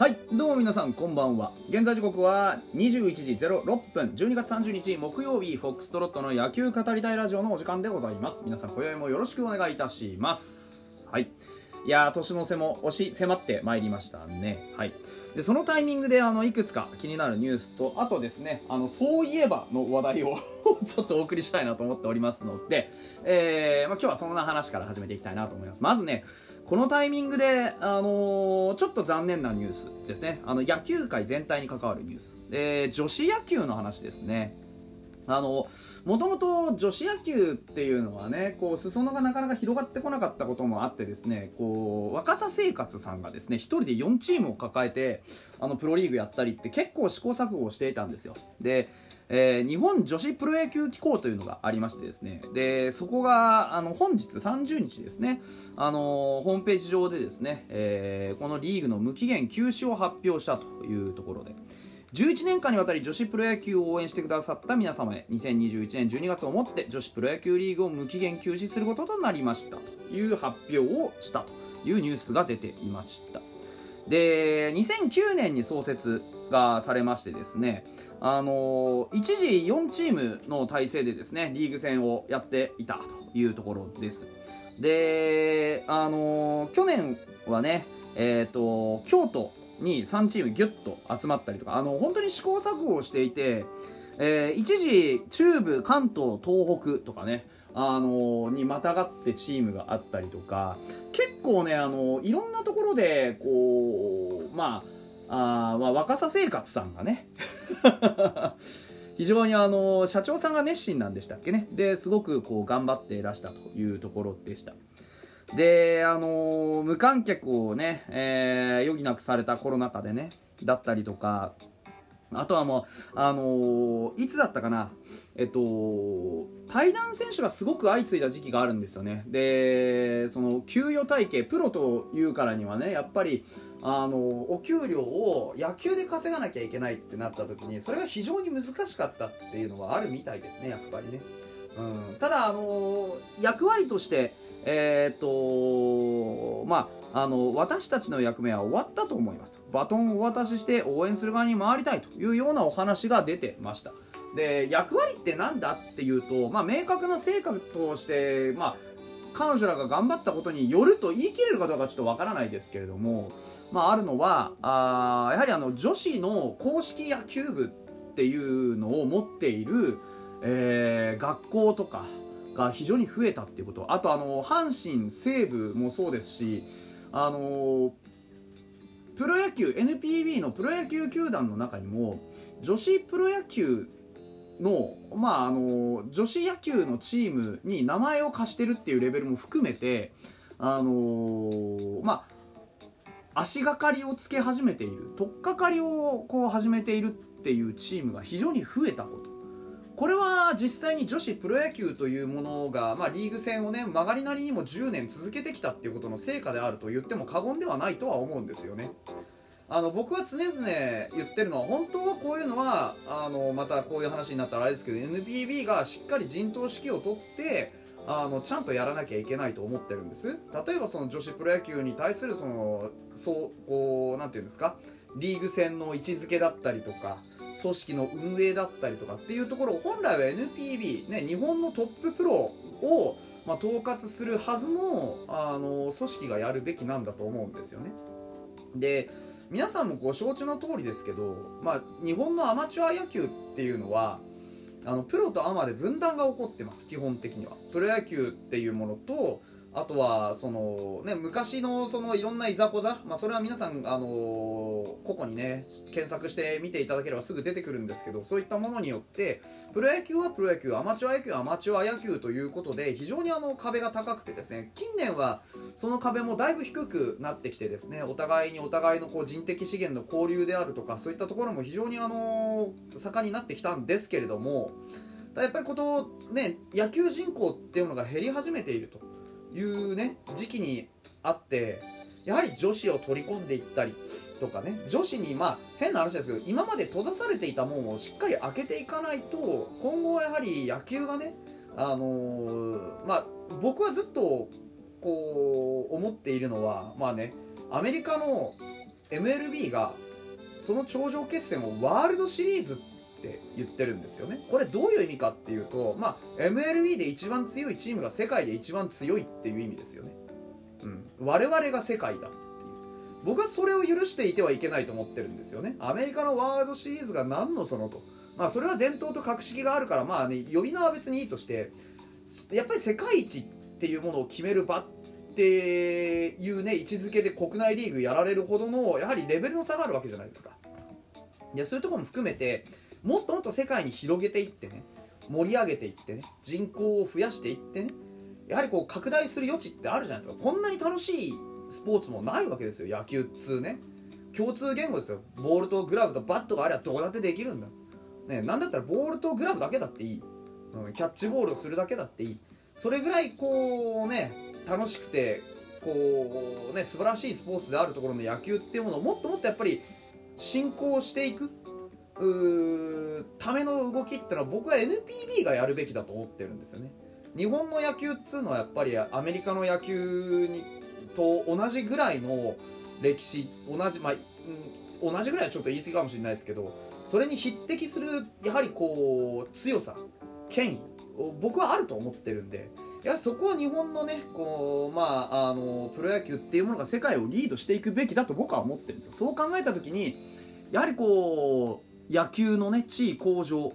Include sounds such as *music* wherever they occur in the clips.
はいどうも皆さんこんばんは。現在時刻は21時06分。12月30日木曜日フォックストロットの野球語りたいラジオのお時間でございます。皆さん今宵もよろしくお願いいたします。はい。いやー年の瀬も押し迫ってまいりましたねはいでそのタイミングであのいくつか気になるニュースとあとですねあのそういえばの話題を *laughs* ちょっとお送りしたいなと思っておりますので、えーまあ、今日はそんな話から始めていきたいなと思いますまずねこのタイミングで、あのー、ちょっと残念なニュースですね。あの、野球界全体に関わるニュース。で、女子野球の話ですね。あの、もともと女子野球っていうのはね、こう、裾野がなかなか広がってこなかったこともあってですね、こう、若さ生活さんがですね、一人で4チームを抱えて、あの、プロリーグやったりって結構試行錯誤をしていたんですよ。で、えー、日本女子プロ野球機構というのがありましてですねでそこがあの本日30日ですねあのホームページ上でですね、えー、このリーグの無期限休止を発表したというところで11年間にわたり女子プロ野球を応援してくださった皆様へ2021年12月をもって女子プロ野球リーグを無期限休止することとなりました。という発表をしたというニュースが出ていました。で2009年に創設がされましてですねあの一時4チームの体制でですねリーグ戦をやっていたというところです。であの去年はねえっ、ー、と京都に3チームギュッと集まったりとかあの本当に試行錯誤をしていて、えー、一時中部関東東北とかねあのにまたがってチームがあったりとか結構ねあのいろんなところでこうまああまあ、若さ生活さんがね *laughs* 非常にあの社長さんが熱心なんでしたっけね。ですごくこう頑張っていらしたというところでした。であの無観客をね、えー、余儀なくされたコロナ禍でねだったりとかあとはもう、あのー、いつだったかな、えっと、対談選手がすごく相次いだ時期があるんですよね。で、その、給与体系、プロというからにはね、やっぱり、あのお給料を野球で稼がなきゃいけないってなった時にそれが非常に難しかったっていうのはあるみたいですねやっぱりね、うん、ただあの役割としてえー、っとまああの私たちの役目は終わったと思いますと。バトンをお渡しして応援する側に回りたいというようなお話が出てました。で役割って何だっていうと、まあ、明確な成果として、まあ、彼女らが頑張ったことによると言い切れるかどうかちょっとわからないですけれども、まあ、あるのはあやはりあの女子の公式野球部っていうのを持っている、えー、学校とかが非常に増えたっていうこと。あとあの阪神西武もそうですしあのプロ野球 NPB のプロ野球球団の中にも女子プロ野球の,、まあ、あの女子野球のチームに名前を貸してるっていうレベルも含めて、あのまあ、足がかりをつけ始めている取っかかりをこう始めているっていうチームが非常に増えたこと。これは実際に女子プロ野球というものが、まあ、リーグ戦をね曲がりなりにも10年続けてきたっていうことの成果であると言っても過言ではないとは思うんですよね。あの僕は常々言ってるのは本当はこういうのはあのまたこういう話になったらあれですけど NPB がしっかり陣頭指揮を取ってあのちゃんとやらなきゃいけないと思ってるんです例えばその女子プロ野球に対するそのそうこうなんていうんですかリーグ戦の位置づけだったりとか組織の運営だったりとかっていうところ本来は NPB、ね、日本のトッププロを、ま、統括するはずのあの組織がやるべきなんだと思うんですよね。で皆さんもご承知の通りですけど、まあ、日本のアマチュア野球っていうのはあのプロとアマで分断が起こってます基本的にはプロ野球っていうものとあとはその、ね、昔のそのいろんないざこざ、まあ、それは皆さん、あの個々にね検索して見ていただければすぐ出てくるんですけどそういったものによってプロ野球はプロ野球アマチュア野球はアマチュア野球ということで非常にあの壁が高くてですね近年はその壁もだいぶ低くなってきてですねお互いにお互いのこう人的資源の交流であるとかそういったところも非常にあの盛んになってきたんですけれどもやっぱりこと、ね、野球人口っていうのが減り始めていると。いうね時期にあってやはり女子を取り込んでいったりとかね女子にまあ変な話ですけど今まで閉ざされていた門をしっかり開けていかないと今後はやはり野球がねあのー、まあ僕はずっとこう思っているのはまあねアメリカの MLB がその頂上決戦をワールドシリーズっって言ってるんですよね。これどういう意味かっていうと、まあ、MLB で一番強いチームが世界で一番強いっていう意味ですよね、うん、我々が世界だっていう。僕はそれを許していてはいけないと思ってるんですよね。アメリカのワールドシリーズが何のそのと。まあそれは伝統と格式があるからまあね呼び名は別にいいとしてやっぱり世界一っていうものを決める場っていうね位置づけで国内リーグやられるほどのやはりレベルの差があるわけじゃないですか。いやそういうとこも含めてもっともっと世界に広げていってね盛り上げていってね人口を増やしていってねやはりこう拡大する余地ってあるじゃないですか。こんなに楽しいスポーツもないわけですよ。野球っつうね。共通言語ですよ。ボールとグラブとバットがあればどうだってできるんだ。ねなんだったらボールとグラブだけだっていい、うん、キャッチボールをするだけだっていい。それぐらいこうね楽しくてこうね素晴らしいスポーツであるところの野球っていうものをもっともっとやっぱり進行していく。ための動きってのは僕は NPB がやるべきだと思ってるんですよね。日本の野球っつうのはやっぱりアメリカの野球にと同じぐらいの歴史同じまあ、うん、同じぐらいはちょっと言い過ぎかもしれないですけどそれに匹敵するやはりこう強さ権威僕はあると思ってるんでいやそこは日本のねこう、まあ、あのプロ野球っていうものが世界をリードしていくべきだと僕は思ってるんですよ。そう考えた時にやはりこう野球のね地位向上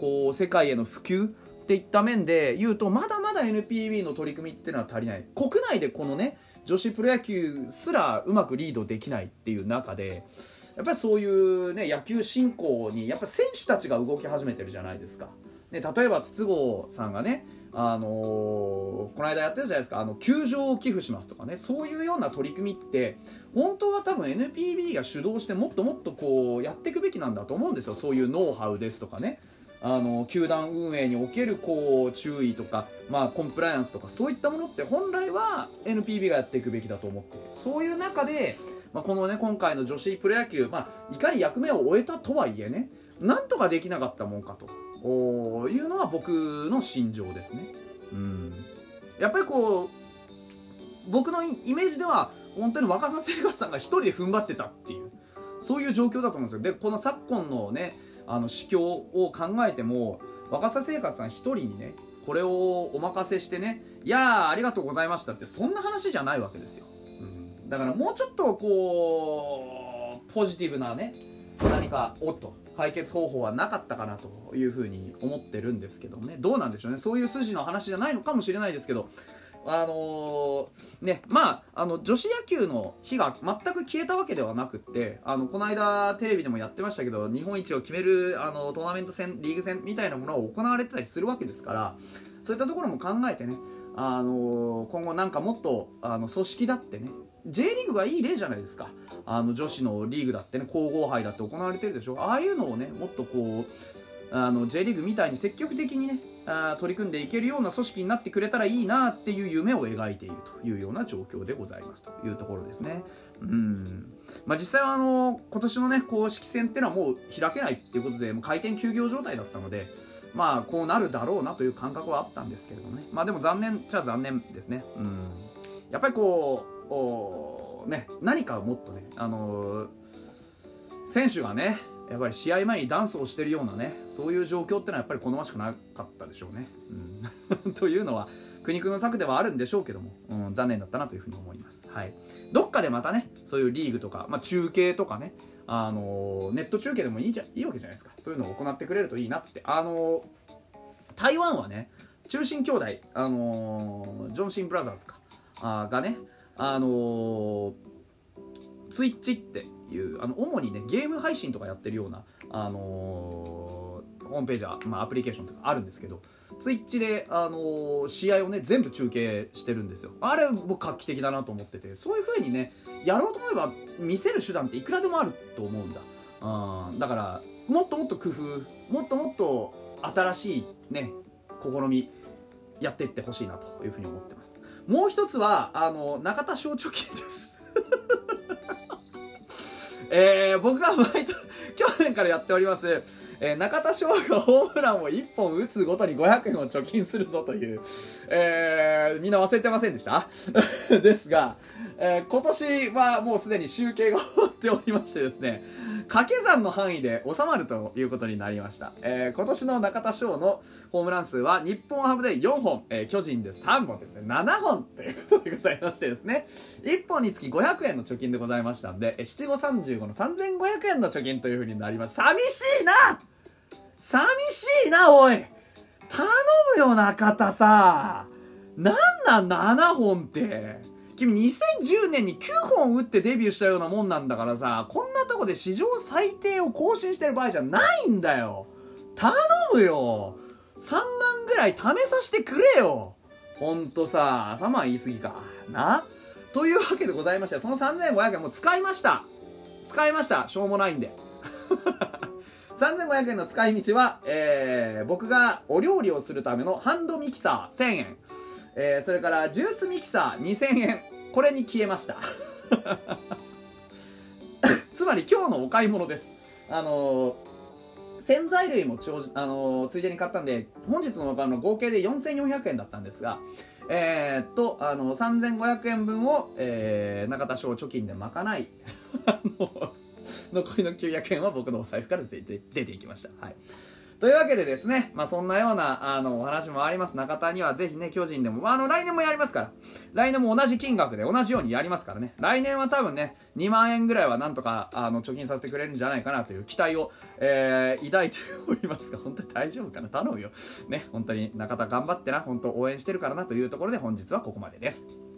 こう世界への普及っていった面で言うとまだまだ NPB の取り組みっていうのは足りない国内でこのね女子プロ野球すらうまくリードできないっていう中でやっぱりそういうね野球振興にやっぱ選手たちが動き始めてるじゃないですか。ね、例えば筒香さんがねあのー、この間やってるじゃないですか。あの球場を寄付しますとかね。そういうような取り組みって本当は多分 NPB が主導してもっともっとこうやっていくべきなんだと思うんですよ。そういうノウハウですとかね。あの球団運営におけるこう注意とか、まあ、コンプライアンスとかそういったものって本来は NPB がやっていくべきだと思ってそういう中で、まあ、このね今回の女子プロ野球、まあ、いかに役目を終えたとはいえねなんとかできなかったもんかと。おいうのは僕の心情ですね。うん、やっぱりこう僕のイメージでは本当に若狭生活さんが一人で踏ん張ってたっていうそういう状況だと思うんですよ。でこの昨今のねあの市況を考えても若狭生活さん一人にねこれをお任せしてねいやーありがとうございましたってそんな話じゃないわけですよ、うん、だからもうちょっとこうポジティブなね何かおっと。解決方法はなかったかなというふうに思ってるんですけどね。どうなんでしょうね。そういう筋の話じゃないのかもしれないですけど。あのー、ねまああの女子野球の火が全く消えたわけではなくってあのこの間テレビでもやってましたけど日本一を決めるあのトーナメント戦リーグ戦みたいなものを行われてたりするわけですからそういったところも考えてねあのー、今後なんかもっとあの組織だってね J リーグがいい例じゃないですか。あの女子のリーグだってね皇后杯だって行われてるでしょ。ああいうのをねもっとこうあの J リーグみたいに積極的にねあ取り組んでいけるような組織になってくれたらいいなっていう夢を描いているというような状況でございますというところですね。うん。まあ、実際はあの今年の、ね、公式戦っていうのはもう開けないっていうことでもう開店休業状態だったので、まあ、こうなるだろうなという感覚はあったんですけれどもね、まあ、でも残念っちゃ残念ですね。うん。やっぱりこううね、何かもっとね、あのー、選手がね、やっぱり試合前にダンスをしてるようなね、そういう状況ってのはやっぱり好ましくなかったでしょうね。うん、*laughs* というのは、苦肉の策ではあるんでしょうけども、うん、残念だったなというふうに思います。はい。どっかでまたね、そういうリーグとか、まあ、中継とかね、あのー、ネット中継でもいいじゃいいわけじゃないですか。そういうのを行ってくれるといいなって。あのー、台湾はね、中心兄弟、あのジョンシン・ブラザーズか、あがね、あのー、ツイッチっていうあの主にねゲーム配信とかやってるような、あのー、ホームページは、まあ、アプリケーションとかあるんですけどツイッチで、あのー、試合をね全部中継してるんですよ。あれ僕画期的だなと思っててそういう風にねやろうと思えば見せる手段っていくらでもあると思うんだ。うんだからもっともっと工夫もっともっと新しいね試みやっていってほしいなというふうに思ってます。もう一つはあの中田小貯金です。*laughs* えー、僕が毎年去年からやっておりますえー、中田翔がホームランを1本打つごとに500円を貯金するぞという、えー、みんな忘れてませんでした？*laughs* ですが、えー、今年はもうすでに集計が終わっておりましてですね、掛け算の範囲で収まるということになりました。えー、今年の中田翔のホームラン数は日本ハムで4本、えー、巨人で3本ということで7本ということでございましてですね、1本につき500円の貯金でございましたんで、七五三十五の3500円の貯金というふうになります。寂しいな寂しいな、おい頼むよ、中田さなんなん7本って。君2010年に9本打ってデビューしたようなもんなんだからさ、こんなとこで史上最低を更新してる場合じゃないんだよ。頼むよ。3万ぐらい試させてくれよ。ほんとさ、3万言い過ぎか。な？というわけでございまして、その3500円もう使いました。使いました。しょうもないんで。*laughs* 3500円の使い道は、えー、僕がお料理をするためのハンドミキサー1000円、えー、それからジュースミキサー2000円これに消えました *laughs* つまり今日のお買い物ですあのー、洗剤類もちょ、あのー、ついでに買ったんで本日のお買い物合計で4400円だったんですがえー、っとあの3500円分を、えー、中田小貯金で賄い *laughs* あの残りの900円は僕のお財布から出て出ていきました。はい。というわけでですね、まあそんなような、あの、お話もあります。中田にはぜひね、巨人でもま、あの、来年もやりますから。来年も同じ金額で同じようにやりますからね。来年は多分ね、2万円ぐらいはなんとか、あの、貯金させてくれるんじゃないかなという期待を、えー、抱いておりますが、本当に大丈夫かな？頼むよ。ね、本当に中田頑張ってな、本当応援してるからなというところで本日はここまでです。